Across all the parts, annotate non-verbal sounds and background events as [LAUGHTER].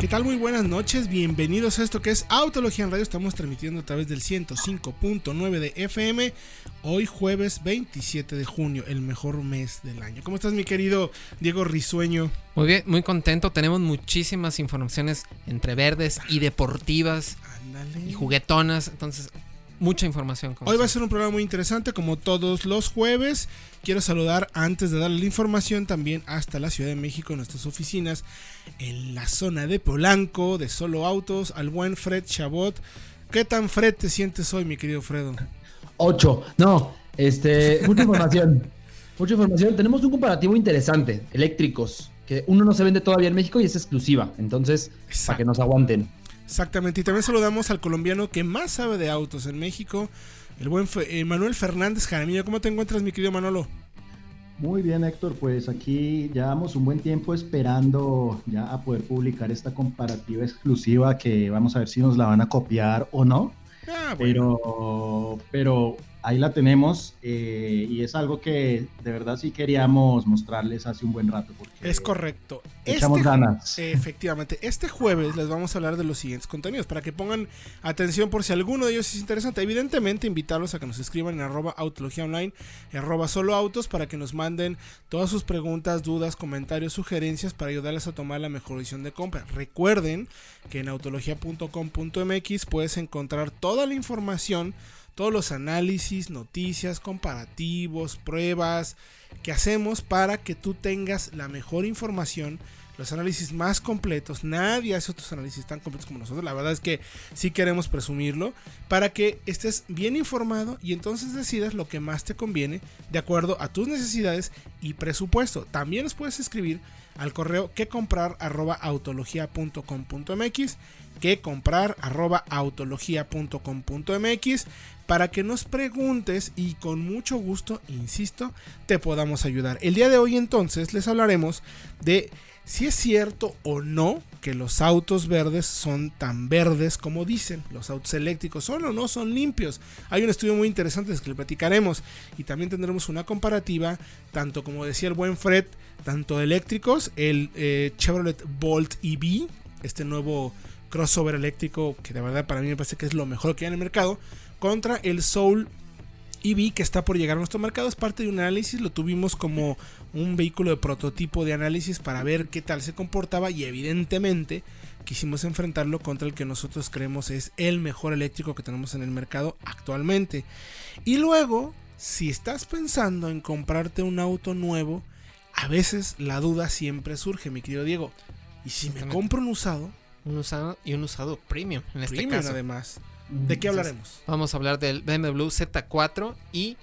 ¿Qué tal? Muy buenas noches, bienvenidos a esto que es Autología en Radio. Estamos transmitiendo a través del 105.9 de FM. Hoy jueves 27 de junio, el mejor mes del año. ¿Cómo estás mi querido Diego Risueño? Muy bien, muy contento. Tenemos muchísimas informaciones entre verdes y deportivas Ándale. y juguetonas. Entonces, mucha información. Hoy va a ser un programa muy interesante, como todos los jueves. Quiero saludar antes de darle la información también hasta la Ciudad de México, nuestras oficinas en la zona de Polanco, de Solo Autos, al buen Fred Chabot. ¿Qué tan Fred te sientes hoy, mi querido Fredo? 8. No, este, [LAUGHS] mucha información. mucha información. Tenemos un comparativo interesante, eléctricos, que uno no se vende todavía en México y es exclusiva. Entonces, Exacto. para que nos aguanten. Exactamente, y también saludamos al colombiano que más sabe de autos en México, el buen eh, Manuel Fernández Jaramillo. ¿Cómo te encuentras, mi querido Manolo? Muy bien, Héctor, pues aquí llevamos un buen tiempo esperando ya a poder publicar esta comparativa exclusiva que vamos a ver si nos la van a copiar o no, Ah, bueno. pero, pero ahí la tenemos eh, y es algo que de verdad sí queríamos mostrarles hace un buen rato. Porque Es correcto. Echamos Este- ganas. Efectivamente, este jueves les vamos a hablar de los siguientes contenidos para que pongan atención por si alguno de ellos es interesante. Evidentemente, invitarlos a que nos escriban en arroba autología online, arroba solo autos, para que nos manden todas sus preguntas, dudas, comentarios, sugerencias para ayudarles a tomar la mejor decisión de compra. Recuerden que en autología.com.mx puedes encontrar toda la información, todos los análisis, noticias, comparativos, pruebas que hacemos para que tú tengas la mejor información los análisis más completos. Nadie hace otros análisis tan completos como nosotros. La verdad es que sí queremos presumirlo para que estés bien informado y entonces decidas lo que más te conviene de acuerdo a tus necesidades y presupuesto. También nos puedes escribir al correo que comprar que comprar arroba autología.com.mx para que nos preguntes y con mucho gusto, insisto, te podamos ayudar. El día de hoy entonces les hablaremos de si es cierto o no que los autos verdes son tan verdes como dicen. Los autos eléctricos son o no son limpios. Hay un estudio muy interesante que le platicaremos y también tendremos una comparativa, tanto como decía el buen Fred, tanto eléctricos, el eh, Chevrolet Bolt EV, este nuevo crossover eléctrico que de verdad para mí me parece que es lo mejor que hay en el mercado, contra el Soul EV que está por llegar a nuestro mercado. Es parte de un análisis, lo tuvimos como un vehículo de prototipo de análisis para ver qué tal se comportaba y evidentemente quisimos enfrentarlo contra el que nosotros creemos es el mejor eléctrico que tenemos en el mercado actualmente. Y luego, si estás pensando en comprarte un auto nuevo, a veces la duda siempre surge, mi querido Diego. ¿Y si me compro un usado? Un usado y un usado premium, en este Premium, caso. además. ¿De qué hablaremos? Vamos a hablar del BMW Z4 y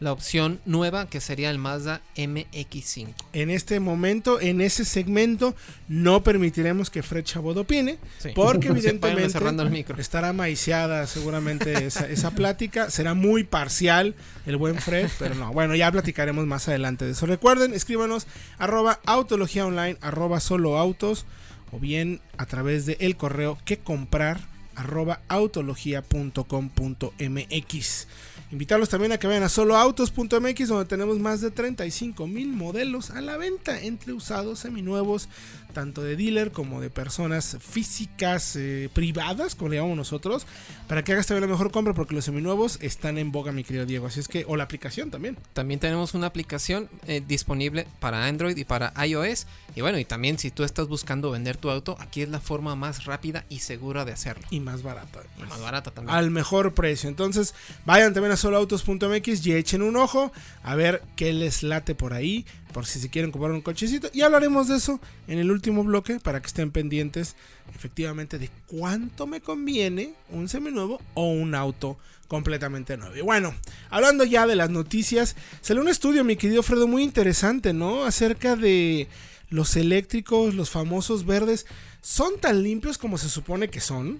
la opción nueva que sería el Mazda MX5. En este momento, en ese segmento, no permitiremos que Fred Chabot opine, Sí. porque [LAUGHS] evidentemente cerrando el micro. estará maiciada seguramente esa, esa plática. Será muy parcial el buen Fred, pero no. Bueno, ya platicaremos más adelante de eso. Recuerden, escríbanos arroba autología online, arroba solo autos, o bien a través de el correo que comprar arroba autología.com.mx. Invitarlos también a que vayan a soloautos.mx donde tenemos más de 35 mil modelos a la venta entre usados, seminuevos, tanto de dealer como de personas físicas eh, privadas, como le llamamos nosotros, para que hagas también la mejor compra porque los seminuevos están en boga, mi querido Diego. Así es que, o la aplicación también. También tenemos una aplicación eh, disponible para Android y para iOS. Y bueno, y también si tú estás buscando vender tu auto, aquí es la forma más rápida y segura de hacerlo. Y más barata. Y más barata también. al mejor precio. Entonces, vayan también a soloautos.mx y echen un ojo a ver qué les late por ahí, por si se quieren comprar un cochecito. Y hablaremos de eso en el último bloque para que estén pendientes efectivamente de cuánto me conviene un seminuevo o un auto completamente nuevo. Y bueno, hablando ya de las noticias, salió un estudio, mi querido Fredo, muy interesante, ¿no? Acerca de los eléctricos, los famosos verdes, ¿son tan limpios como se supone que son?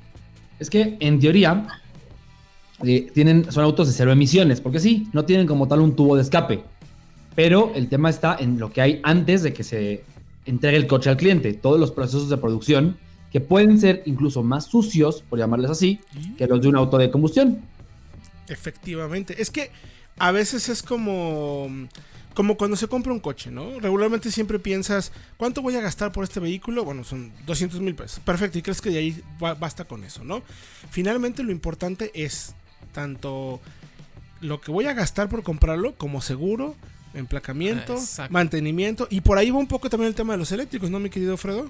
Es que en teoría tienen, son autos de cero emisiones, porque sí, no tienen como tal un tubo de escape. Pero el tema está en lo que hay antes de que se entregue el coche al cliente. Todos los procesos de producción que pueden ser incluso más sucios, por llamarles así, que los de un auto de combustión. Efectivamente. Es que a veces es como como cuando se compra un coche, ¿no? Regularmente siempre piensas, ¿cuánto voy a gastar por este vehículo? Bueno, son 200 mil pesos. Perfecto, y crees que de ahí basta con eso, ¿no? Finalmente lo importante es tanto lo que voy a gastar por comprarlo como seguro, emplacamiento, mantenimiento, y por ahí va un poco también el tema de los eléctricos, ¿no, mi querido Fredo?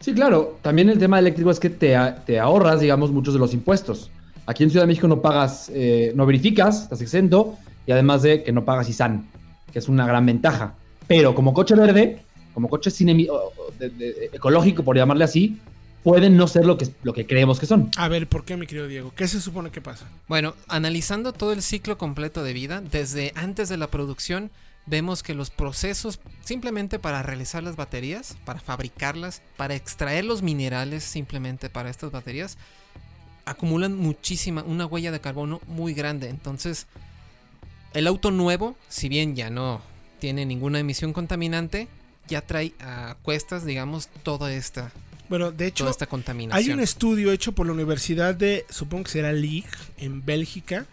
Sí, claro. También el tema eléctrico es que te, te ahorras, digamos, muchos de los impuestos. Aquí en Ciudad de México no pagas, eh, no verificas, estás exento, y además de que no pagas ISAN, que es una gran ventaja. Pero como coche verde, como coche ecológico, por llamarle así, pueden no ser lo que, lo que creemos que son. A ver, ¿por qué, mi querido Diego? ¿Qué se supone que pasa? Bueno, analizando todo el ciclo completo de vida, desde antes de la producción, vemos que los procesos simplemente para realizar las baterías, para fabricarlas, para extraer los minerales simplemente para estas baterías, acumulan muchísima, una huella de carbono muy grande. Entonces, el auto nuevo, si bien ya no tiene ninguna emisión contaminante, ya trae a cuestas, digamos, toda esta. Bueno, de hecho, esta contaminación. hay un estudio hecho por la Universidad de, supongo que será League, en Bélgica,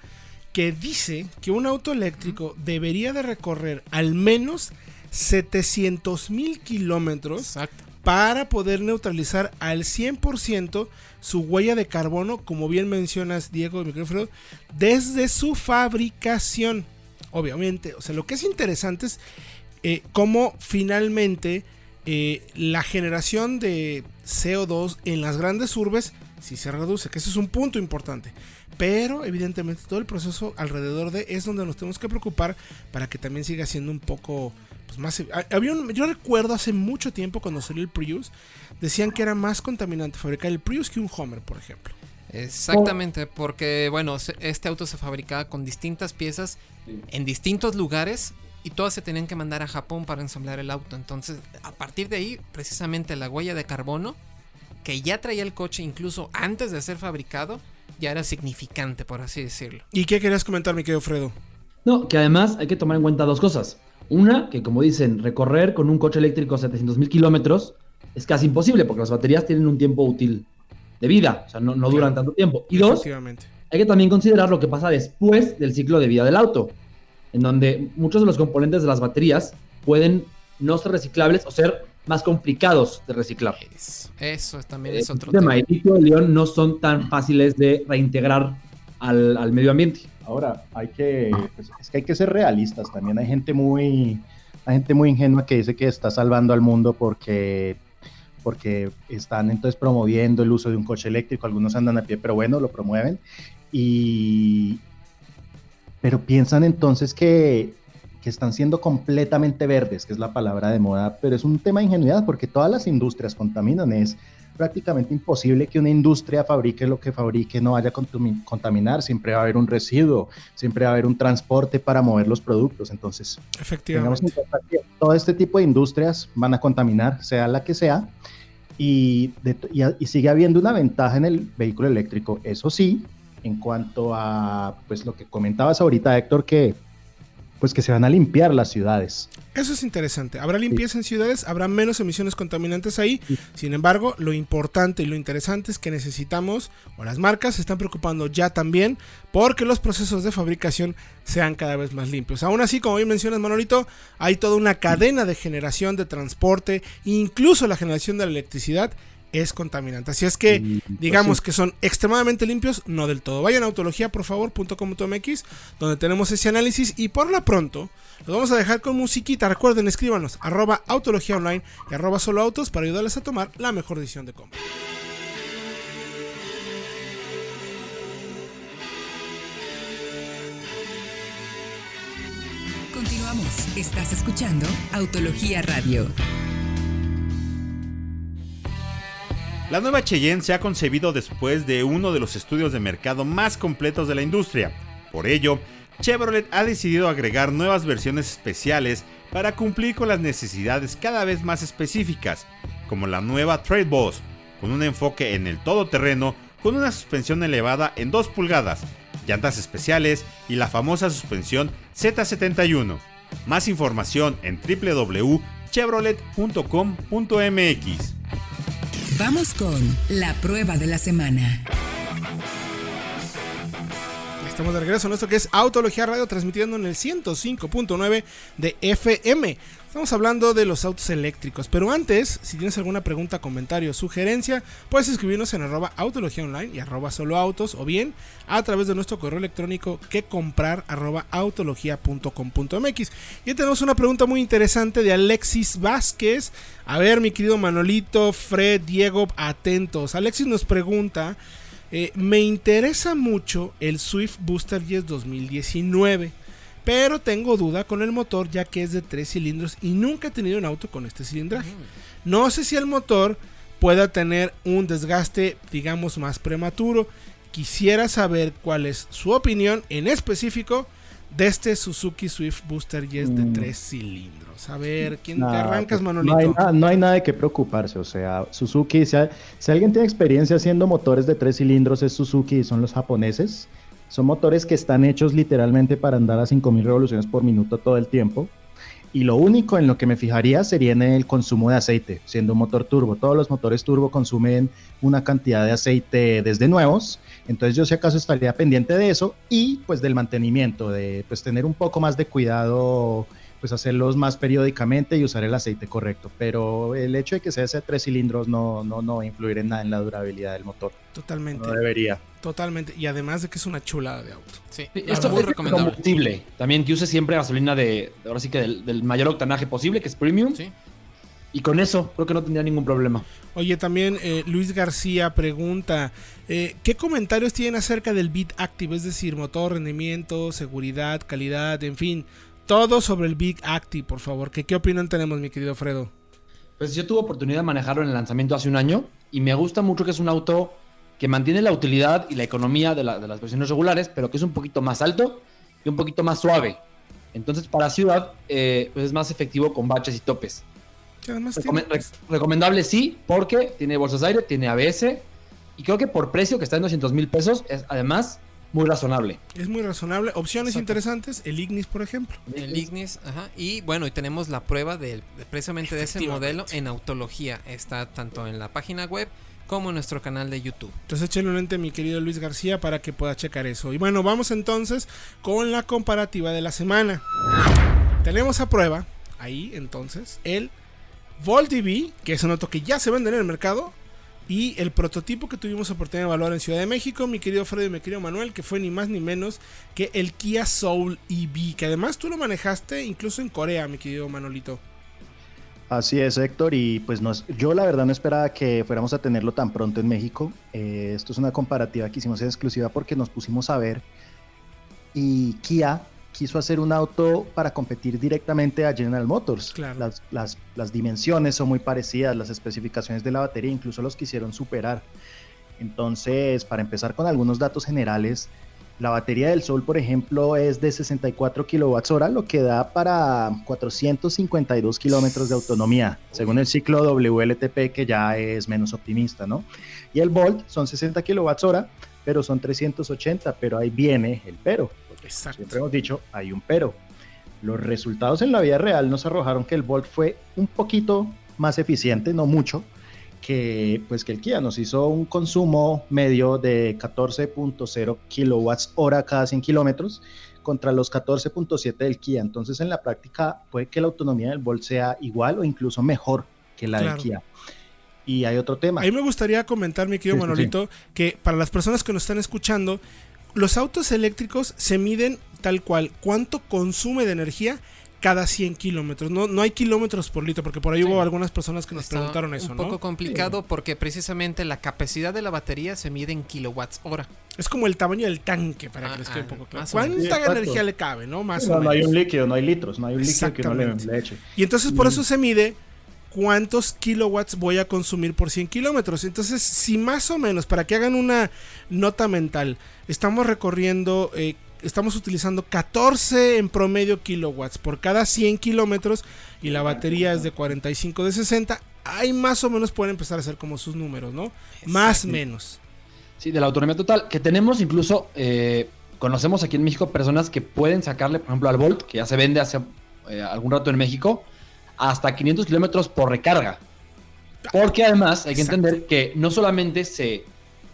que dice que un auto eléctrico debería de recorrer al menos 700 mil kilómetros para poder neutralizar al 100% su huella de carbono, como bien mencionas Diego micrófono, desde su fabricación. Obviamente, o sea, lo que es interesante es eh, cómo finalmente eh, la generación de CO2 en las grandes urbes si se reduce, que ese es un punto importante. Pero evidentemente todo el proceso alrededor de es donde nos tenemos que preocupar para que también siga siendo un poco pues, más... Había yo recuerdo hace mucho tiempo cuando salió el Prius, decían que era más contaminante fabricar el Prius que un Homer, por ejemplo. Exactamente, porque bueno, este auto se fabricaba con distintas piezas en distintos lugares y todas se tenían que mandar a Japón para ensamblar el auto. Entonces, a partir de ahí, precisamente la huella de carbono que ya traía el coche incluso antes de ser fabricado, ya era significante, por así decirlo. ¿Y qué querías comentar, mi querido Fredo? No, que además hay que tomar en cuenta dos cosas. Una, que como dicen, recorrer con un coche eléctrico 700 mil kilómetros es casi imposible porque las baterías tienen un tiempo útil de vida, o sea, no, duran tanto tiempo. Y dos, hay que también considerar lo que pasa después del ciclo de vida del auto, en donde muchos de los componentes de las baterías pueden no ser reciclables o ser más complicados de reciclar. Eso, también es otro tema. El litio y león no son tan fáciles de reintegrar al, medio ambiente. Ahora, hay que, pues, es que hay que ser realistas. También hay gente muy, hay gente muy ingenua que dice que está salvando al mundo porque porque están entonces promoviendo el uso de un coche eléctrico, algunos andan a pie, pero bueno, lo promueven. Y, pero piensan entonces que que están siendo completamente verdes, que es la palabra de moda, pero es un tema de ingenuidad porque todas las industrias contaminan. Es prácticamente imposible que una industria fabrique lo que fabrique, no vaya a contaminar, siempre va a haber un residuo, siempre va a haber un transporte para mover los productos. Entonces, efectivamente, todo este tipo de industrias van a contaminar, sea la que sea, y, y sigue habiendo una ventaja en el vehículo eléctrico, eso sí, en cuanto a pues lo que comentabas ahorita, Héctor, que pues que se van a limpiar las ciudades. Eso es interesante. Habrá limpieza en ciudades, habrá menos emisiones contaminantes ahí. Sin embargo, lo importante y lo interesante es que necesitamos, o las marcas se están preocupando ya también, porque los procesos de fabricación sean cada vez más limpios. Aún así, como bien mencionas, Manolito, hay toda una cadena de generación de transporte, incluso la generación de la electricidad es contaminante. Así es que pues digamos que son extremadamente limpios, no del todo. Vayan a autología, por favor, .com.mx, donde tenemos ese análisis y por lo pronto los vamos a dejar con musiquita. Recuerden, escríbanos arroba autología online y arroba solo autos para ayudarles a tomar la mejor decisión de compra. Continuamos. Estás escuchando Autología Radio. La nueva Cheyenne se ha concebido después de uno de los estudios de mercado más completos de la industria. Por ello, Chevrolet ha decidido agregar nuevas versiones especiales para cumplir con las necesidades cada vez más específicas, como la nueva Trade Boss, con un enfoque en el todoterreno con una suspensión elevada en 2 pulgadas, llantas especiales y la famosa suspensión Z71. Más información en www.chevrolet.com.mx. Vamos con la prueba de la semana. Estamos de regreso en esto que es Autología Radio, transmitiendo en el 105.9 de FM. Estamos hablando de los autos eléctricos, pero antes, si tienes alguna pregunta, comentario, sugerencia, puedes escribirnos en arroba autología online y arroba solo autos, o bien a través de nuestro correo electrónico que comprar arroba autología.com.mx. Y tenemos una pregunta muy interesante de Alexis Vázquez. A ver, mi querido Manolito, Fred, Diego, atentos. Alexis nos pregunta... Eh, me interesa mucho el Swift Booster Yes 2019, pero tengo duda con el motor ya que es de 3 cilindros y nunca he tenido un auto con este cilindraje. No sé si el motor pueda tener un desgaste, digamos, más prematuro. Quisiera saber cuál es su opinión en específico de este Suzuki Swift Booster Yes de 3 cilindros. A ver, ¿quién te arrancas, pues, Manolito? No hay, nada, no hay nada de qué preocuparse. O sea, Suzuki, si, si, alguien tiene experiencia haciendo motores de tres cilindros, es Suzuki y son los japoneses. Son motores que están hechos literalmente para andar a 5000 revoluciones por minuto todo el tiempo. Y lo único en lo que me fijaría sería en el consumo de aceite, siendo un motor turbo. Todos los motores turbo consumen una cantidad de aceite desde nuevos. Entonces yo si acaso estaría pendiente de eso y pues del mantenimiento, de pues tener un poco más de cuidado, pues hacerlos más periódicamente y usar el aceite correcto. Pero el hecho de que sea ese tres cilindros no, no, no va a influir en nada en la durabilidad del motor. Totalmente. No debería. Totalmente. Y además de que es una chulada de auto. Sí, Esto muy es recomendable. combustible. También que use siempre gasolina de, ahora sí que del, del mayor octanaje posible, que es premium. Sí. Y con eso creo que no tendría ningún problema. Oye, también eh, Luis García pregunta, eh, ¿qué comentarios tienen acerca del Bit Active? Es decir, motor, rendimiento, seguridad, calidad, en fin, todo sobre el Big Active, por favor. ¿Qué, qué opinión tenemos, mi querido Fredo? Pues yo tuve oportunidad de manejarlo en el lanzamiento hace un año y me gusta mucho que es un auto que mantiene la utilidad y la economía de, la- de las versiones regulares, pero que es un poquito más alto y un poquito más suave. Entonces para ciudad eh, pues es más efectivo con baches y topes. Que además Recome- tiene- rec- recomendable sí, porque tiene bolsas de aire, tiene ABS y creo que por precio que está en 200 mil pesos es además muy razonable. es muy razonable. Opciones Exacto. interesantes, el Ignis, por ejemplo. El Ignis, ajá. Y bueno, y tenemos la prueba del, de- precisamente de ese modelo en autología. Está tanto en la página web como en nuestro canal de YouTube. Entonces échale un lente, mi querido Luis García, para que pueda checar eso. Y bueno, vamos entonces con la comparativa de la semana. Tenemos a prueba, ahí entonces, el Volt EV, que es un auto que ya se vende en el mercado, y el prototipo que tuvimos oportunidad de evaluar en Ciudad de México, mi querido Freddy y mi querido Manuel, que fue ni más ni menos que el Kia Soul EV, que además tú lo manejaste incluso en Corea, mi querido Manolito. Así es, Héctor, y pues no yo la verdad no esperaba que fuéramos a tenerlo tan pronto en México. Eh, esto es una comparativa que hicimos en exclusiva porque nos pusimos a ver y Kia quiso hacer un auto para competir directamente a General Motors. Claro. Las, las- las dimensiones son muy parecidas, las especificaciones de la batería incluso los quisieron superar. Entonces, para empezar con algunos datos generales, la batería del Sol, por ejemplo, es de 64 kWh, lo que da para 452 kilómetros de autonomía, según el ciclo WLTP, que ya es menos optimista, ¿no? Y el Volt son 60 kWh, pero son 380, pero ahí viene el pero. Exacto. Siempre hemos dicho, hay un pero. Los resultados en la vida real nos arrojaron que el Volt fue un poquito más eficiente, no mucho, que pues que el Kia nos hizo un consumo medio de 14.0 kilowatts hora cada 100 kilómetros contra los 14.7 del Kia. Entonces en la práctica puede que la autonomía del Volt sea igual o incluso mejor que la Claro. del Kia. Y hay otro tema. Ahí me gustaría comentar, mi querido Sí, sí, Manolito, que para las personas que nos están escuchando, los autos eléctricos se miden tal cual cuánto consume de energía cada 100 kilómetros. No, no hay kilómetros por litro, porque por ahí Sí. hubo algunas personas que nos Está preguntaron eso, un ¿no? poco complicado porque precisamente la capacidad de la batería se mide en kilowatts hora. Es como el tamaño del tanque, para Ah, que les quede un ah, poco claro. menos. ¿Cuánta Sí, energía le cabe, no? Más no, o no hay menos. un líquido, no hay litros, no hay un líquido que uno le, le eche. Y entonces por Mm. eso se mide cuántos kilowatts voy a consumir por 100 kilómetros. Entonces, si más o menos, para que hagan una nota mental, estamos recorriendo, eh, estamos utilizando 14 en promedio kilowatts por cada 100 kilómetros y la batería es de 45 de 60, ahí más o menos pueden empezar a hacer como sus números, ¿no? Más menos. Sí, de la autonomía total, que tenemos incluso, eh, conocemos aquí en México personas que pueden sacarle, por ejemplo, al Volt, que ya se vende hace eh, algún rato en México, hasta 500 kilómetros por recarga. Porque además hay que entender que no solamente se,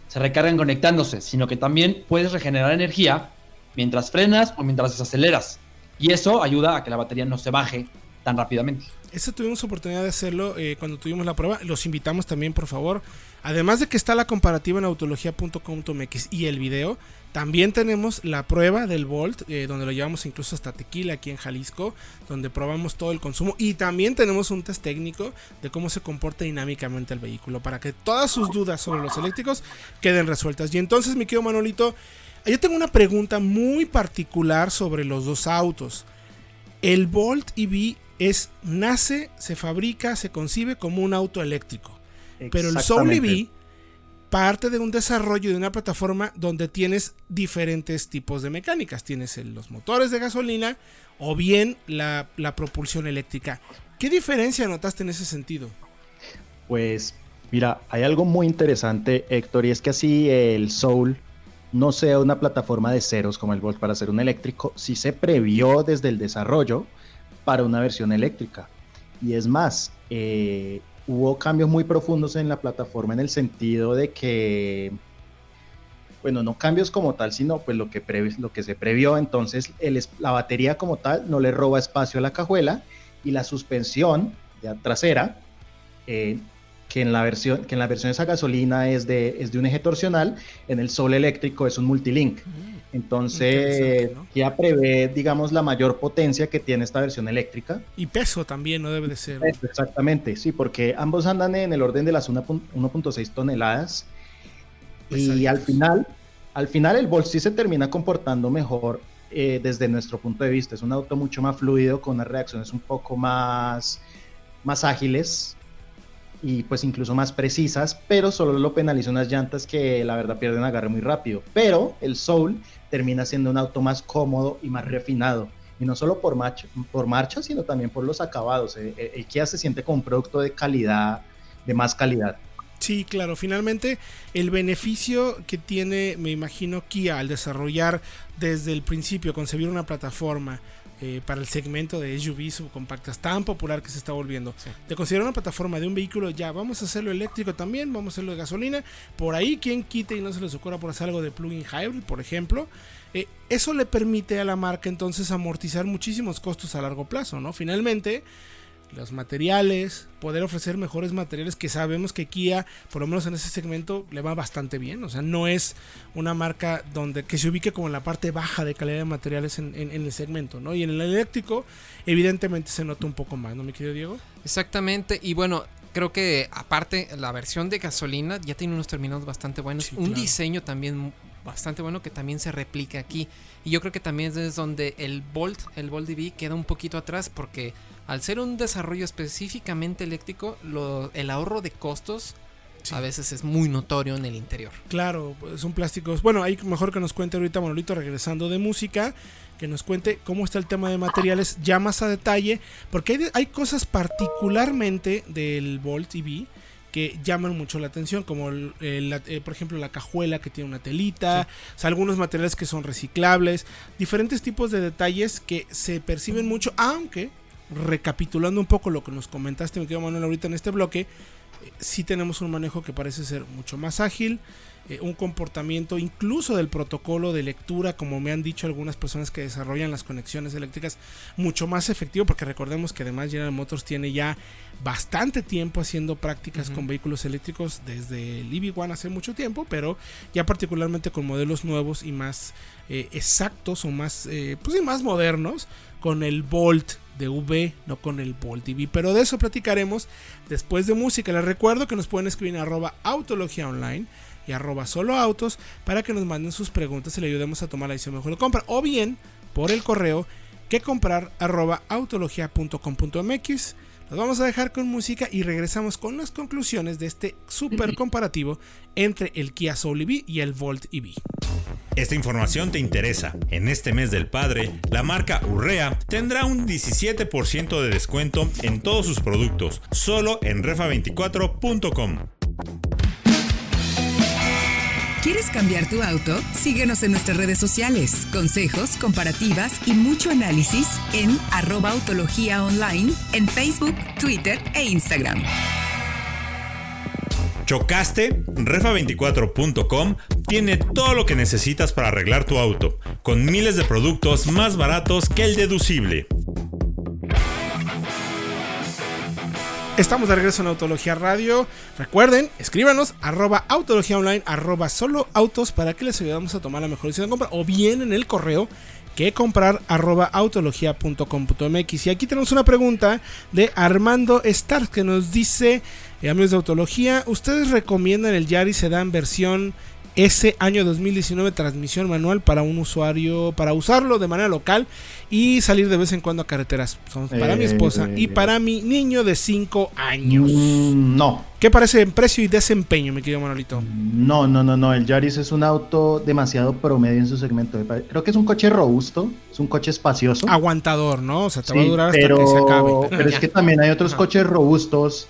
se recargan conectándose, sino que también puedes regenerar energía mientras frenas o mientras desaceleras. Y eso ayuda a que la batería no se baje tan rápidamente. Esa tuvimos oportunidad de hacerlo eh, cuando tuvimos la prueba. Los invitamos también, por favor. Además de que está la comparativa en autología.com.mx y el video, también tenemos la prueba del Volt, eh, donde lo llevamos incluso hasta Tequila aquí en Jalisco, donde probamos todo el consumo. Y también tenemos un test técnico de cómo se comporta dinámicamente el vehículo, para que todas sus dudas sobre los eléctricos queden resueltas. Y entonces, mi querido Manolito, yo tengo una pregunta muy particular sobre los dos autos. El Volt EV es nace, se fabrica, se concibe como un auto eléctrico. Pero el Soul EV parte de un desarrollo de una plataforma donde tienes diferentes tipos de mecánicas. Tienes los motores de gasolina o bien la, la propulsión eléctrica. ¿Qué diferencia notaste en ese sentido? Pues mira, hay algo muy interesante, Héctor, y es que así el Soul no sea una plataforma de ceros como el Volt para hacer un eléctrico, sí se previó desde el desarrollo para una versión eléctrica. Y es más, eh, hubo cambios muy profundos en la plataforma en el sentido de que, bueno, no cambios como tal, sino pues lo que, lo que se previó, entonces la batería como tal no le roba espacio a la cajuela y la suspensión de trasera, eh, que en la versión que en la versión de esa gasolina es de, es de un eje torsional, en el sol eléctrico es un multilink. Mm. Entonces, ya prevé, digamos, la mayor potencia que tiene esta versión eléctrica. Y peso también, no debe de ser. exactamente, sí, porque ambos andan en el orden de las 1.6 toneladas. Y al final, al final el Volt sí se termina comportando mejor eh, desde nuestro punto de vista. Es un auto mucho más fluido, con unas reacciones un poco más, más ágiles, y pues incluso más precisas, pero solo lo penaliza unas llantas que la verdad pierden agarre muy rápido. Pero el Soul termina siendo un auto más cómodo y más refinado. Y no solo por, marcha, por marcha, sino también por los acabados. El, Kia se siente como un producto de calidad, de más calidad. Sí, claro, finalmente el beneficio que tiene, me imagino, Kia al desarrollar desde el principio, concebir una plataforma, eh, para el segmento de SUV subcompactas tan popular que se está volviendo. De considerar una plataforma de un vehículo, ya vamos a hacerlo eléctrico también, vamos a hacerlo de gasolina. Por ahí, quien quite y no se les ocurra por hacer algo de plug-in hybrid, por ejemplo. Eh, eso le permite a la marca entonces amortizar muchísimos costos a largo plazo, ¿no? Finalmente, los materiales, poder ofrecer mejores materiales que sabemos que Kia, por lo menos en ese segmento, le va bastante bien. O sea, no es una marca donde que se ubique como en la parte baja de calidad de materiales en, el segmento, ¿no? Y en el eléctrico, evidentemente se nota un poco más, ¿no, mi querido Diego? Exactamente, y bueno, creo que aparte la versión de gasolina ya tiene unos terminados bastante buenos, un diseño también bastante bueno que también se replica aquí. Y yo creo que también es donde el Bolt, el Bolt DB queda un poquito atrás porque al ser un desarrollo específicamente eléctrico, el ahorro de costos a veces es muy notorio en el interior. Claro, son plásticos. Bueno, hay mejor que nos cuente ahorita Manolito regresando de música, que nos cuente cómo está el tema de materiales ya más a detalle, porque hay, cosas particularmente del Volt EV que llaman mucho la atención, como eh, por ejemplo la cajuela que tiene una telita, algunos materiales que son reciclables, diferentes tipos de detalles que se perciben mucho, aunque recapitulando un poco lo que nos comentaste, me quedo Manuel ahorita en este bloque, eh, sí tenemos un manejo que parece ser mucho más ágil, eh, un comportamiento incluso del protocolo de lectura, como me han dicho algunas personas que desarrollan las conexiones eléctricas, mucho más efectivo, porque recordemos que además General Motors tiene ya bastante tiempo haciendo prácticas con vehículos eléctricos desde el EV1 hace mucho tiempo, pero ya particularmente con modelos nuevos y más eh, exactos o más, pues más modernos, con el Volt de V, no con el Volt TV. Pero de eso platicaremos después de música. Les recuerdo que nos pueden escribir en arroba autología online y arroba solo autos para que nos manden sus preguntas y le ayudemos a tomar la decisión mejor de compra. O bien por el correo que comprar arroba autologia.com.mx. Nos vamos a dejar con música y regresamos con las conclusiones de este super comparativo entre el Kia Soul EV y el Volt EV. Esta información te interesa. En este mes del padre, la marca Urrea tendrá un 17% de descuento en todos sus productos, solo en refa24.com. ¿Quieres cambiar tu auto? Síguenos en nuestras redes sociales. Consejos, comparativas y mucho análisis en arroba autología online en Facebook, Twitter e Instagram. ¿Chocaste? Refa24.com tiene todo lo que necesitas para arreglar tu auto, con miles de productos más baratos que el deducible. Estamos de regreso en Autología Radio. Recuerden, escríbanos arroba autología online, arroba solo autos para que les ayudamos a tomar la mejor decisión de compra. O bien en el correo que comprar arroba autología.com.mx. Y aquí tenemos una pregunta de Armando Stark que nos dice, eh, amigos de Autología, ¿ustedes recomiendan el Yaris Sedan versión ese año 2019 transmisión manual para un usuario, para usarlo de manera local y salir de vez en cuando a carreteras. Son para mi esposa y para mi niño de 5 años. Mm, no. ¿Qué parece en precio y desempeño, mi querido Manolito? No, no, no, no. El Yaris es un auto demasiado promedio en su segmento. Creo que es un coche robusto, es un coche espacioso. Aguantador, ¿no? O sea, te va a durar hasta pero, que se acabe. pero es que [LAUGHS] también hay otros coches robustos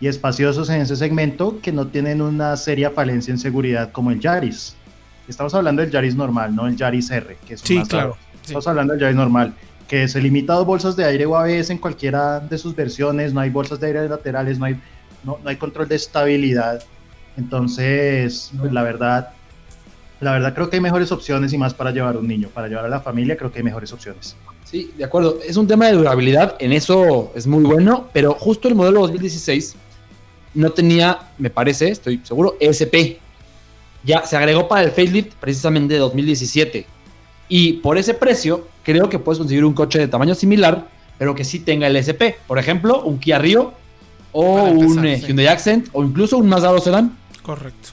y espaciosos en ese segmento que no tienen una seria falencia en seguridad como el Yaris. Estamos hablando del Yaris normal, no el Yaris R, que es un Sí, más claro. raro. Estamos hablando del Yaris normal, que se limita a dos bolsas de aire o ABS en cualquiera de sus versiones, no hay bolsas de aire laterales, no hay, no, no hay control de estabilidad. Entonces, pues, la verdad, la verdad creo que hay mejores opciones y más para llevar a un niño, para llevar a la familia creo que hay mejores opciones. Sí, de acuerdo. Es un tema de durabilidad, en eso es muy bueno, pero justo el modelo 2016 no tenía, me parece, estoy seguro, ESP. Ya se agregó para el facelift precisamente de 2017. Y por ese precio, creo que puedes conseguir un coche de tamaño similar, pero que sí tenga el ESP. Por ejemplo, un Kia Rio o empezar, un eh, sí. Hyundai Accent o incluso un Mazda 2 Sedan. Correcto.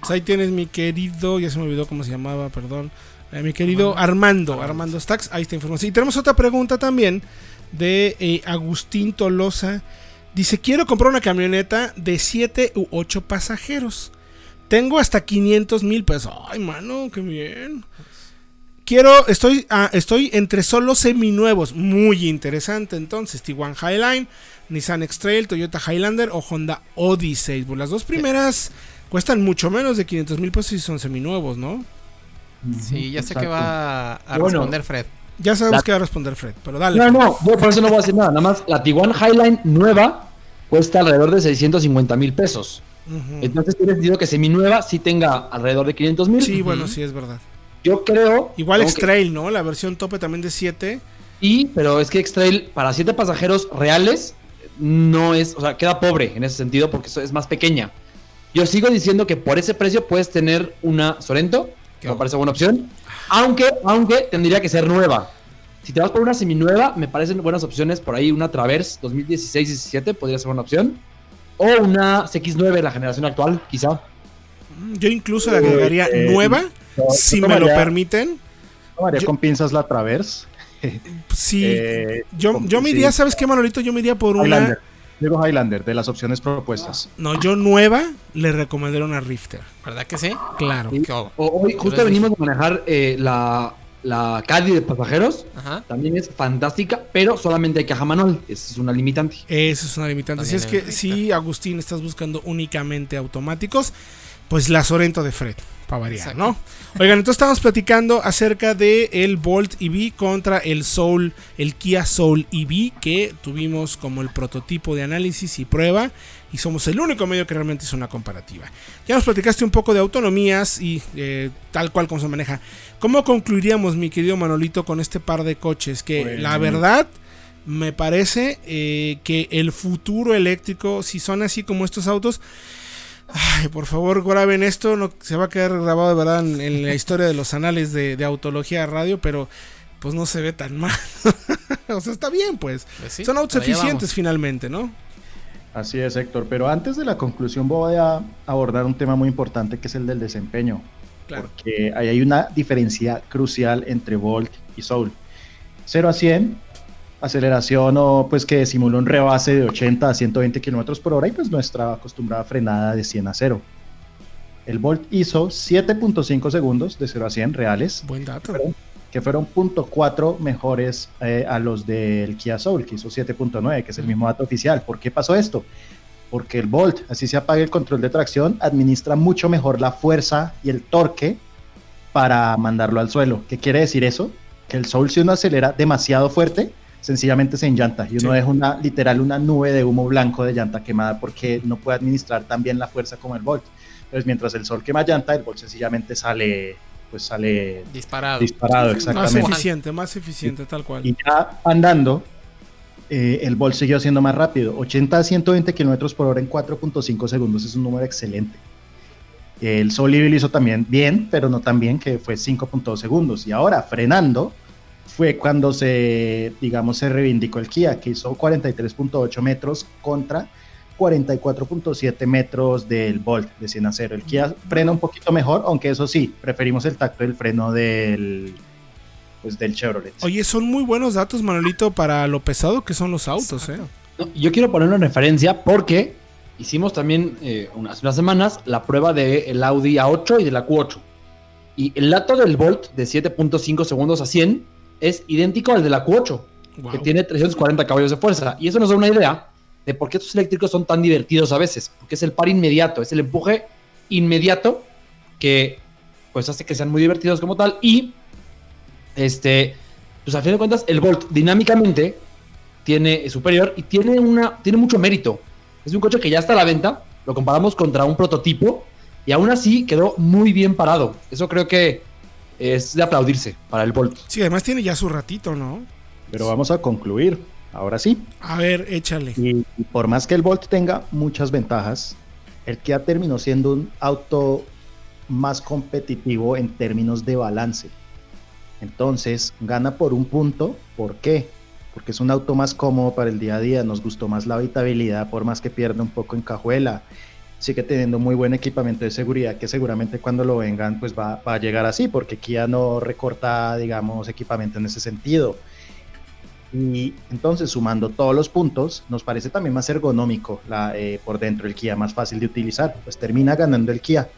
Pues ahí tienes mi querido, ya se me olvidó cómo se llamaba, perdón. Eh, mi querido Armando, Armando Stacks, ahí está información. Y tenemos otra pregunta también de eh, Agustín Tolosa. Dice, quiero comprar una camioneta de 7 u 8 pasajeros. Tengo hasta 500 mil pesos. Ay, mano, qué bien. Quiero, estoy, ah, estoy entre solo seminuevos. Muy interesante entonces. Tiguan Highline, Nissan X-Trail, Toyota Highlander o Honda Odyssey. Pues las dos primeras cuestan mucho menos de 500 mil pesos y son seminuevos, ¿no? Sí, ya sé Exacto. que va a Bueno. responder Fred. Ya sabemos La- que va a responder Fred, pero dale. No, no, yo por eso no voy a decir nada. Nada más la Tiguan Highline nueva cuesta alrededor de 650 mil pesos. Entonces tiene sentido que seminueva sí tenga alrededor de 500 mil. Sí, bueno, sí, es verdad. Yo creo. Igual tengo que- X-Trail, ¿no? La versión tope también de 7. Sí, pero es que X-Trail para siete pasajeros reales no es, o sea, queda pobre en ese sentido porque es más pequeña. Yo sigo diciendo que por ese precio puedes tener una Sorento, que me parece buena opción, aunque, aunque tendría que ser nueva. Si te vas por una seminueva, me parecen buenas opciones por ahí una Traverse 2016-17 podría ser una opción. O una CX9, la generación actual, quizá. Yo incluso le agregaría Eh, nueva, si me lo permiten. Tomaría Yo- con pinzas la Traverse. [LAUGHS] Sí, Eh, yo, con- yo me sí. iría, ¿sabes qué, Manolito? Yo me iría por una. Highlander. Digo Highlander, de las opciones propuestas. No, yo nueva le recomendaría una Rifter. ¿Verdad que sí? Claro. Sí. Hoy justo venimos de manejar eh, la, la Caddy de pasajeros. Ajá. También es fantástica, pero solamente hay caja manual. Esa es una limitante. Eso es una limitante. Si También es que si Agustín estás buscando únicamente automáticos, pues la Sorento de Fred, para variar, Exacto. ¿no? Oigan, entonces estamos platicando acerca de el Bolt EV contra el Soul, el Kia Soul EV que tuvimos como el prototipo de análisis y prueba y somos el único medio que realmente hizo una comparativa. Ya nos platicaste un poco de autonomías y eh, tal cual como se maneja. ¿Cómo concluiríamos, mi querido Manolito, con este par de coches? Que la verdad me parece eh, que el futuro eléctrico, si son así como estos autos, ay, por favor graben esto, no, se va a quedar grabado de verdad en, en la historia de los anales de, de autología radio, pero pues no se ve tan mal. [LAUGHS] o sea, está bien, pues. Pues sí, son autos eficientes finalmente, ¿no? Así es, Héctor. Pero antes de la conclusión voy a abordar un tema muy importante que es el del desempeño. Claro. Porque ahí hay una diferencia crucial entre Volt y Soul. 0 a 100, aceleración o pues que simula un rebase de 80 a 120 kilómetros por hora y pues nuestra acostumbrada frenada de 100 a 0. El Volt hizo 7.5 segundos de 0 a 100 reales, Buen dato. Que fueron 0.4 mejores eh, a los del Kia Soul, que hizo 7.9, que es el mismo dato oficial. ¿Por qué pasó esto? Porque el Bolt, así se apaga el control de tracción, administra mucho mejor la fuerza y el torque para mandarlo al suelo. ¿Qué quiere decir eso? Que el Soul si uno acelera demasiado fuerte, sencillamente se enllanta y uno Sí. deja una, literal una nube de humo blanco de llanta quemada porque no puede administrar tan bien la fuerza como el Volt. Entonces, mientras el sol quema llanta, el Volt sencillamente sale, pues sale Disparado. disparado, Más exactamente. eficiente, más eficiente, tal cual. Y ya andando, eh, el Volt siguió siendo más rápido. 80 a 120 kilómetros por hora en 4.5 segundos es un número excelente. El Soul Evil hizo también bien, pero no tan bien, que fue 5.2 segundos. Y ahora, frenando, fue cuando se, digamos, se reivindicó el Kia, que hizo 43.8 metros contra 44.7 metros del Volt de 100 a 0. El Kia frena un poquito mejor, aunque eso sí, preferimos el tacto del freno del, pues, del Chevrolet. Oye, son muy buenos datos, Manolito, para lo pesado que son los autos, ¿eh? No, yo quiero ponerlo en referencia porque hicimos también eh, unas, unas semanas la prueba del Audi A8 y de la Q8. Y el dato del Volt de 7.5 segundos a 100 es idéntico al de la Q8, Wow. que tiene 340 caballos de fuerza. Y eso nos da una idea de por qué estos eléctricos son tan divertidos a veces. Porque es el par inmediato, es el empuje inmediato que pues hace que sean muy divertidos como tal. Y este, pues a fin de cuentas, el Volt dinámicamente tiene es superior y tiene una tiene mucho mérito. Es un coche que ya está a la venta, lo comparamos contra un prototipo y aún así quedó muy bien parado. Eso creo que es de aplaudirse para el Volt. Sí, además tiene ya su ratito, ¿no? Pero vamos a concluir. Ahora sí. A ver, échale. Y, y por más que el Volt tenga muchas ventajas, el Kia terminó siendo un auto más competitivo en términos de balance. Entonces, gana por un punto. ¿Por qué? Porque es un auto más cómodo para el día a día. Nos gustó más la habitabilidad, por más que pierda un poco en cajuela. Sigue teniendo muy buen equipamiento de seguridad que seguramente cuando lo vengan pues va, va a llegar así, porque Kia no recorta, digamos, equipamiento en ese sentido. Y entonces, sumando todos los puntos, nos parece también más ergonómico la, eh, por dentro el Kia, más fácil de utilizar. Pues termina ganando el Kia,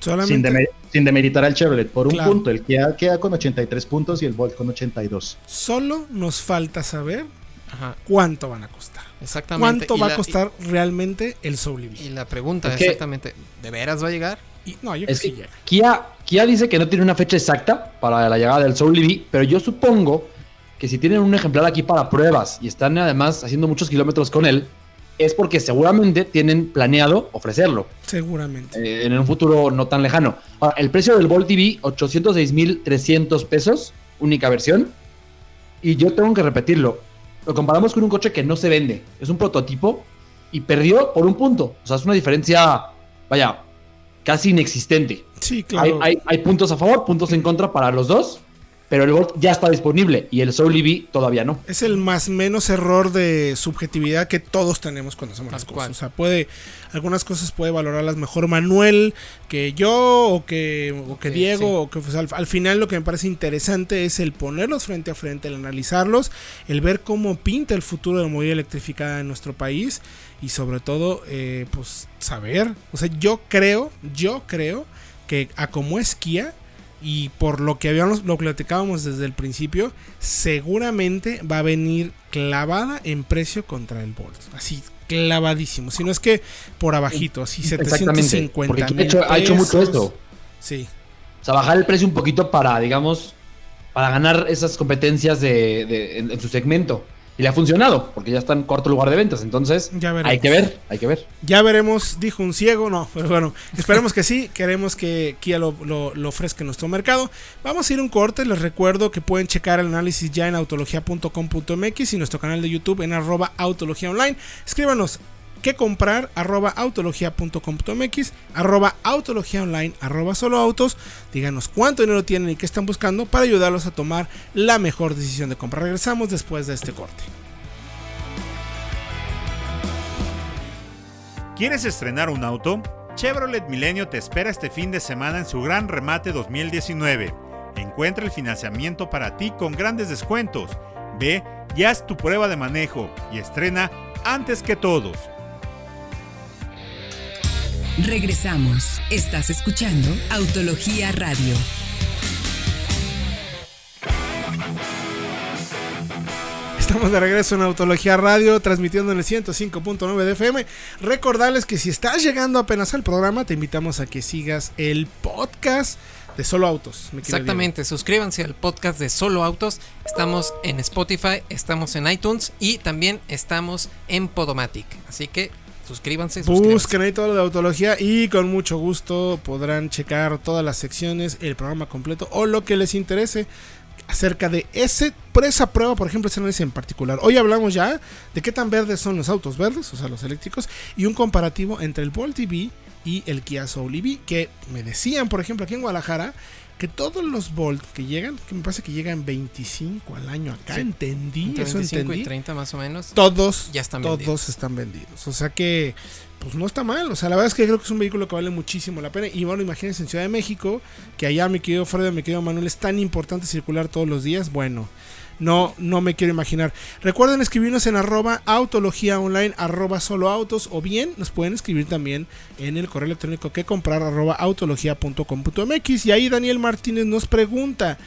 sin, Solamente, demer- sin demeritar al Chevrolet por un Claro. punto. El Kia queda con 83 puntos y el Volt con 82. solo nos falta saber Ajá, cuánto van a costar. exactamente. ¿Cuánto va la- a costar realmente el Soul EV? Y, la pregunta Es que- exactamente, ¿de veras va a llegar? Y- no, yo creo Es que sí que llega. Kia, Kia dice que no tiene una fecha exacta para la llegada del Soul EV, pero yo supongo que si tienen un ejemplar aquí para pruebas y están además haciendo muchos kilómetros con él, es porque seguramente tienen planeado ofrecerlo. Seguramente. eh, en un futuro no tan lejano. Ahora, el precio del Volt TV, 806.300 pesos, única versión. Y yo tengo que repetirlo. Lo comparamos con un coche que no se vende. Es un prototipo y perdió por un punto. O sea, es una diferencia, vaya, casi inexistente. Sí, Hay, claro. hay- hay puntos a favor, puntos en contra para los dos. Pero el Volt ya está disponible y el Soul EV todavía no. Es el más menos error de subjetividad que todos tenemos cuando hacemos las cosas. O sea, puede, algunas cosas puede valorarlas mejor Manuel que yo o que, o que Diego. sí. O que pues, al, al final lo que me parece interesante es el ponerlos frente a frente, el analizarlos, el ver cómo pinta el futuro de la movilidad electrificada en nuestro país y sobre todo, eh, pues saber. O sea, yo creo, yo creo que a como es Kia y por lo que habíamos lo platicábamos desde el principio, seguramente va a venir clavada en precio contra el Volt. Así clavadísimo. Si no es que por abajito, así Exactamente. 750 Porque mil ha hecho, ha hecho mucho esto. Sí. O sea, bajar el precio un poquito para, digamos, para ganar esas competencias de, de- en, en su segmento. Y le ha funcionado, porque ya está en cuarto lugar de ventas. Entonces, Ya hay que ver, hay que ver. Ya veremos, dijo un ciego, no, [LAUGHS] pero bueno, esperemos que sí, queremos que Kia lo, lo- lo ofrezca en nuestro mercado. Vamos a ir un corte, les recuerdo que pueden checar el análisis ya en autologia.com.mx y nuestro canal de YouTube en arroba autología online. Escríbanos qué comprar, arroba autología.com.mx, arroba autología online, arroba solo autos. Díganos cuánto dinero tienen y qué están buscando para ayudarlos a tomar la mejor decisión de compra. Regresamos después de este corte. ¿Quieres estrenar un auto? Chevrolet Milenio te espera este fin de semana en su gran remate 2019. Encuentra el financiamiento para ti con grandes descuentos. Ve y haz tu prueba de manejo y estrena antes que todos. Regresamos. Estás escuchando Autología Radio. Estamos de regreso en Autología Radio, transmitiendo en el 105.9 de FM. Recordarles que si estás llegando apenas al programa, te invitamos a que sigas el podcast de Solo Autos. Exactamente, suscríbanse al podcast de Solo Autos. Estamos en Spotify, estamos en iTunes y también estamos en Podomatic. Así que suscríbanse. Busquen ahí todo lo de autología y con mucho gusto podrán checar todas las secciones, el programa completo o lo que les interese acerca de ese, por esa prueba, por ejemplo, ese análisis en particular. Hoy hablamos ya de qué tan verdes son los autos verdes, o sea, los eléctricos, y un comparativo entre el Volt EV y el Kia Soul EV, que me decían, por ejemplo, aquí en Guadalajara, que todos los Volt que llegan, que me parece que llegan 25 al año acá, Sí. entendí, Entre eso 25 entendí. y 30 más o menos. Todos, Ya están todos vendidos. están vendidos. O sea que, pues no está mal. O sea, la verdad es que creo que es un vehículo que vale muchísimo la pena. Y bueno, imagínense en Ciudad de México, que allá mi querido Fred, mi querido Manuel, es tan importante circular todos los días. Bueno, no, no me quiero imaginar. Recuerden escribirnos en arroba autología online, arroba solo autos, o bien nos pueden escribir también en el correo electrónico que comprar arroba autología.com.mx. Y ahí Daniel Martínez nos pregunta.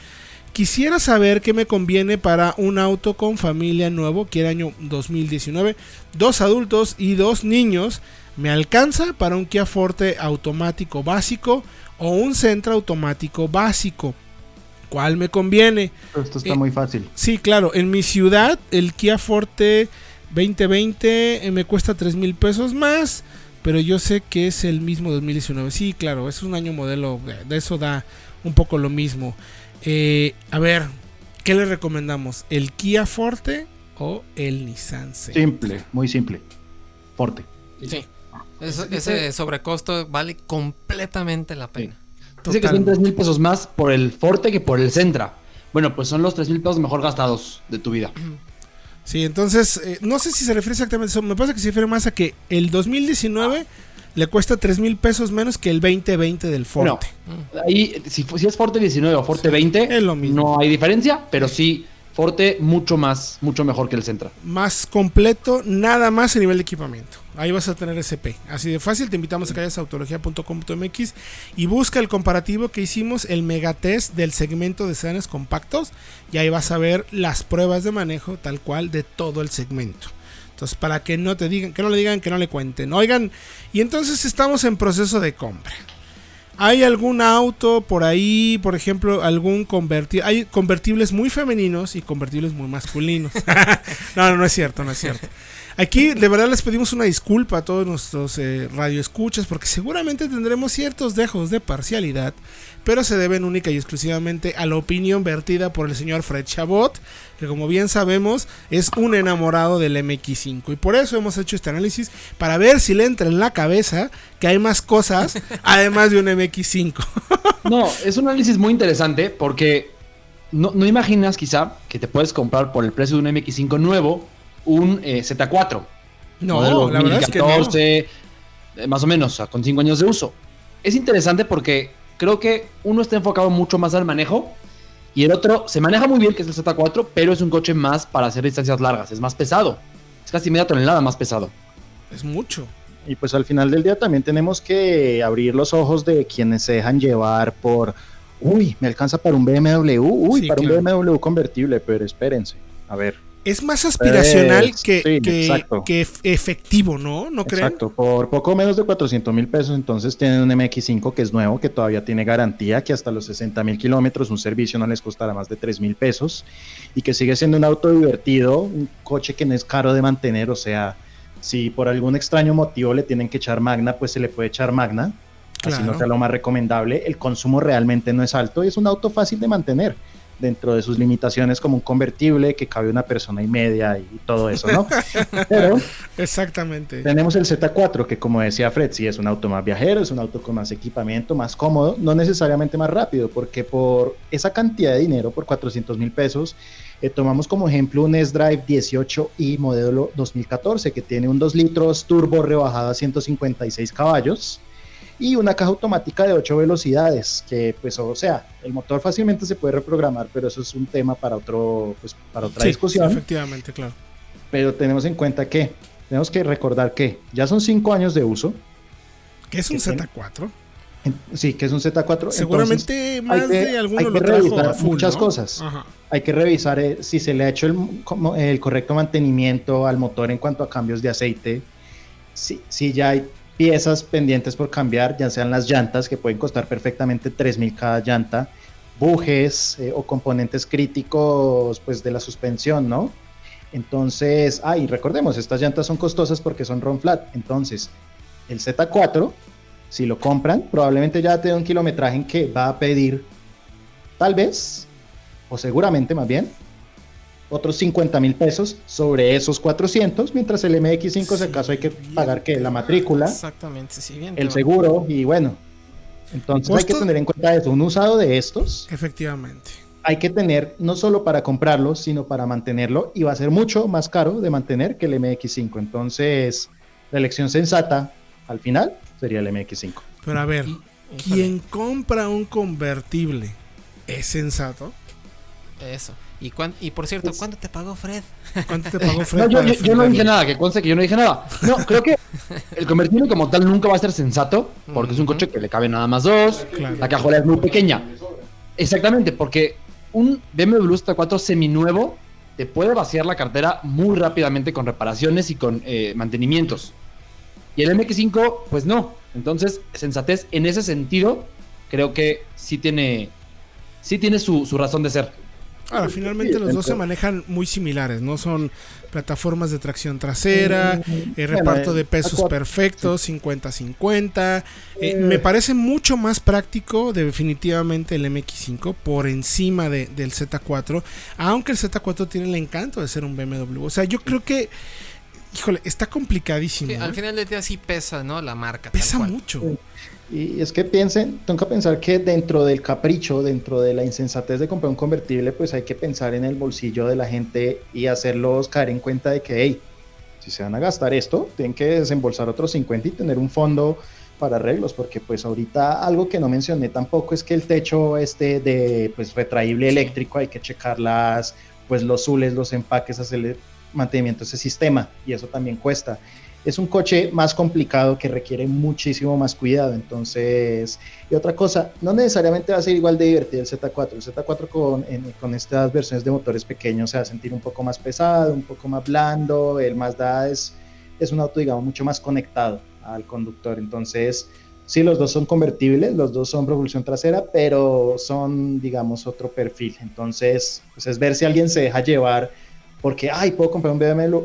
Quisiera saber qué me conviene para un auto con familia nuevo, que era año 2019, dos adultos y dos niños. ¿Me alcanza para un Kia Forte automático básico o un Sentra automático básico? ¿Cuál me conviene? Esto está Eh, muy fácil. Sí, claro, en mi ciudad el Kia Forte 2020 eh, me cuesta 3 mil pesos más, pero yo sé que es el mismo 2019. Sí, claro, es un año modelo, eh, de eso da un poco lo mismo. Eh, a ver, ¿qué le recomendamos? ¿El Kia Forte o el Nissan Sentra? Simple, muy simple. Forte. Sí. Eso- ese sobrecosto vale completamente la pena. Dice que son Totalmente. 3 mil pesos más por el Forte que por el Centra. Bueno, pues son los 3 mil pesos mejor gastados de tu vida. Sí, entonces, eh, no sé si se refiere exactamente a eso. Me parece que se refiere más a que el 2019 le cuesta 3 mil pesos menos que el 2020 del Forte. ahí, si, si es Forte 19 o Forte 20, es lo mismo. no hay diferencia, pero sí, Forte mucho más, mucho mejor que el Centra. más completo, nada más a nivel de equipamiento. Ahí vas a tener SP. Así de fácil, te invitamos a que vayas a autología.com.mx y busca el comparativo que hicimos, el megatest del segmento de sedanes compactos, y ahí vas a ver las pruebas de manejo tal cual de todo el segmento. Entonces, para que no te digan, que no le digan, que no le cuenten. Oigan, y entonces estamos en proceso de compra. ¿Hay algún auto por ahí, por ejemplo, algún convertible? Hay convertibles muy femeninos y convertibles muy masculinos. [LAUGHS] no, no, no es cierto, no es cierto. Aquí de verdad les pedimos una disculpa a todos nuestros eh, radioescuchas porque seguramente tendremos ciertos dejos de parcialidad, pero se deben única y exclusivamente a la opinión vertida por el señor Fred Chabot, que como bien sabemos es un enamorado del MX5 y por eso hemos hecho este análisis para ver si le entra en la cabeza que hay más cosas [LAUGHS] además de un MX5. [LAUGHS] No, es un análisis muy interesante porque no, no imaginas quizá que te puedes comprar por el precio de un MX5 nuevo un eh, Z4. No, modelo la verdad es que no. 2014, eh, más o menos, o sea, con 5 años de uso. Es interesante porque creo que uno está enfocado mucho más al manejo y el otro se maneja muy bien, que es el Z4, pero es un coche más para hacer distancias largas, es más pesado. Es casi media tonelada más pesado. Es mucho. Y pues al final del día también tenemos que abrir los ojos de quienes se dejan llevar por, uy, me alcanza para un BMW, uy, Sí, para claro. un BMW convertible, pero espérense, a ver. Es más aspiracional que, sí, que- exacto. que ef- efectivo, ¿no? ¿No creen? Exacto, por poco menos de 400 mil pesos, entonces tienen un MX5 que es nuevo, que todavía tiene garantía, que hasta los 60 mil kilómetros un servicio no les costará más de 3 mil pesos y que sigue siendo un auto divertido, un coche que no es caro de mantener, o sea, si por algún extraño motivo le tienen que echar magna, pues se le puede echar magna, así no sea lo más recomendable, el consumo realmente no es alto y es un auto fácil de mantener dentro de sus limitaciones como un convertible que cabe una persona y media y todo eso, ¿no? [LAUGHS] Pero Exactamente. tenemos el Z4, que como decía Fred, sí es un auto más viajero, es un auto con más equipamiento, más cómodo, no necesariamente más rápido, porque por esa cantidad de dinero, por 400 mil pesos, eh, tomamos como ejemplo un S-Drive 18i modelo 2014, que tiene un 2 litros turbo rebajado a 156 caballos y una caja automática de 8 velocidades, que pues o sea, el motor fácilmente se puede reprogramar, pero eso es un tema para, otro, pues, para otra Sí, discusión efectivamente, claro. pero tenemos en cuenta que tenemos que recordar que ya son cinco años de uso. Que es un ¿Qué tiene? Z4. en- Sí, que es un Z4. Seguramente entonces, más que- de alguno hay lo que trajo revisar a full, muchas ¿no? cosas. Ajá. Hay que revisar eh, si se le ha hecho el, como- el correcto mantenimiento al motor en cuanto a cambios de aceite. Si, si ya hay piezas pendientes por cambiar, ya sean las llantas, que pueden costar perfectamente 3.000 cada llanta, bujes eh, o componentes críticos pues, de la suspensión, ¿no? Entonces, ah, y recordemos, estas llantas son costosas porque son RON flat. Entonces, el Z4, si lo compran, probablemente ya tenga un kilometraje en que va a pedir, tal vez, o seguramente más bien, otros 50 mil pesos sobre esos 400, mientras el MX5, si acaso hay que pagar que la matrícula, Exactamente, sí, bien. el seguro y bueno. Entonces hay que tener en cuenta eso, un usado de estos. Efectivamente. Hay que tener no solo para comprarlo, sino para mantenerlo y va a ser mucho más caro de mantener que el MX5. Entonces, la elección sensata al final sería el MX5. Pero a ver, ¿quién compra un convertible es sensato? Eso. Y, y por cierto, Pues ¿cuánto te pagó Fred? ¿Cuánto te [LAUGHS] pagó Fred? No, yo, para yo- yo no dije nada, que conste que yo no dije nada. No, creo que [LAUGHS] el convertible como tal nunca va a ser sensato, porque es un coche que le cabe nada más dos, Claro. la cajuela es muy pequeña. Exactamente, porque un BMW Z4 seminuevo te puede vaciar la cartera muy rápidamente con reparaciones y con eh, mantenimientos. Y el MX5, pues no. Entonces, sensatez en ese sentido, creo que sí tiene, sí tiene su, su razón de ser. Ahora, finalmente los dos se manejan muy similares, ¿no? Son plataformas de tracción trasera, eh, reparto de pesos perfectos, 50-50. Eh, me parece mucho más práctico definitivamente el MX5 por encima de- del Z4, aunque el Z4 tiene el encanto de ser un BMW. O sea, yo creo que, híjole, está complicadísimo. Sí, ¿eh? al final del día sí pesa, ¿no? La marca. tal Pesa cual. mucho. Y es que piensen, tengo que pensar que dentro del capricho, dentro de la insensatez de comprar un convertible, pues hay que pensar en el bolsillo de la gente y hacerlos caer en cuenta de que, hey, si se van a gastar esto, tienen que desembolsar otros 50 y tener un fondo para arreglos, porque pues ahorita algo que no mencioné tampoco es que el techo este de pues retraíble eléctrico hay que checar las pues los zules, los empaques, hacerle mantenimiento a ese sistema y eso también cuesta es un coche más complicado que requiere muchísimo más cuidado. Entonces, y otra cosa, no necesariamente va a ser igual de divertido el Z4. El Z4 con, en- con estas versiones de motores pequeños se va a sentir un poco más pesado, un poco más blando. El Mazda es, es un auto, digamos, mucho más conectado al conductor. Entonces, sí, los dos son convertibles, los dos son propulsión trasera, pero son, digamos, otro perfil. Entonces, pues es ver si alguien se deja llevar porque, ay, puedo comprar un BMW,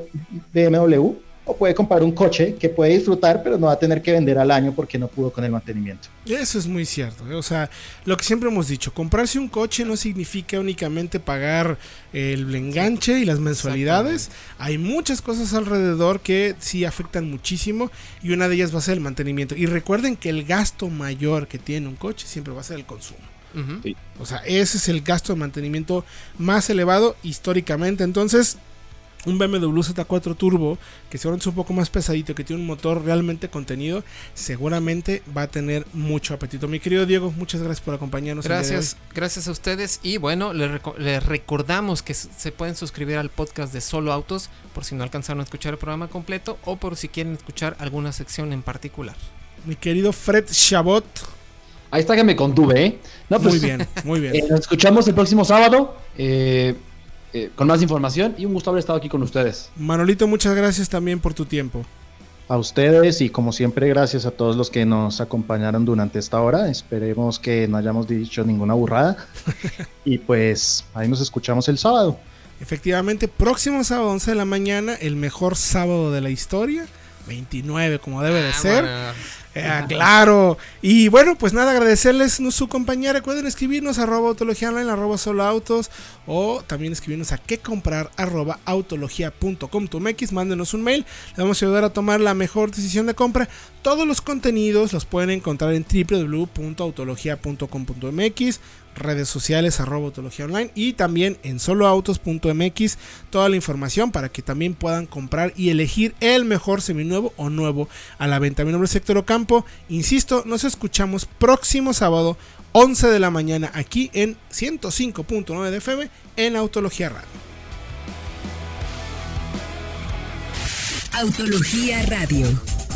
BMW o puede comprar un coche que puede disfrutar, pero no va a tener que vender al año porque no pudo con el mantenimiento. Eso es muy cierto. ¿eh? O sea, lo que siempre hemos dicho, comprarse un coche no significa únicamente pagar el enganche y las mensualidades. Hay muchas cosas alrededor que sí afectan muchísimo y una de ellas va a ser el mantenimiento. Y recuerden que el gasto mayor que tiene un coche siempre va a ser el consumo. O sea, ese es el gasto de mantenimiento más elevado históricamente. Entonces, un BMW Z4 Turbo, que seguramente es un poco más pesadito, que tiene un motor realmente contenido, seguramente va a tener mucho apetito. Mi querido Diego, muchas gracias por acompañarnos. Gracias, gracias a ustedes. Y bueno, les, reco- les recordamos que se pueden suscribir al podcast de Solo Autos por si no alcanzaron a escuchar el programa completo o por si quieren escuchar alguna sección en particular. Mi querido Fred Chabot, Ahí está que me contuve, ¿eh? No, pues, muy bien, muy bien. [LAUGHS] eh, nos escuchamos el próximo sábado eh, eh, con más información y un gusto haber estado aquí con ustedes. Manolito, muchas gracias también por tu tiempo. A ustedes y como siempre gracias a todos los que nos acompañaron durante esta hora. Esperemos que no hayamos dicho ninguna burrada. [LAUGHS] y pues ahí nos escuchamos el sábado. Efectivamente, próximo sábado 11 de la mañana, el mejor sábado de la historia, 29 como debe de ser. Ah, Eh, claro. Y bueno, pues nada, agradecerles su compañía. Recuerden escribirnos arroba autología online, arroba solo autos. O también escribirnos a qué comprar arroba autología.com.mx. Mándenos un mail. Les vamos a ayudar a tomar la mejor decisión de compra. Todos los contenidos los pueden encontrar en www.autologia.com.mx redes sociales arroba autología online y también en soloautos.mx toda la información para que también puedan comprar y elegir el mejor seminuevo o nuevo a la venta. Mi nombre es Héctor Ocampo, insisto, nos escuchamos próximo sábado 11 de la mañana aquí en 105.9 de FM en Autología Radio. Autología Radio.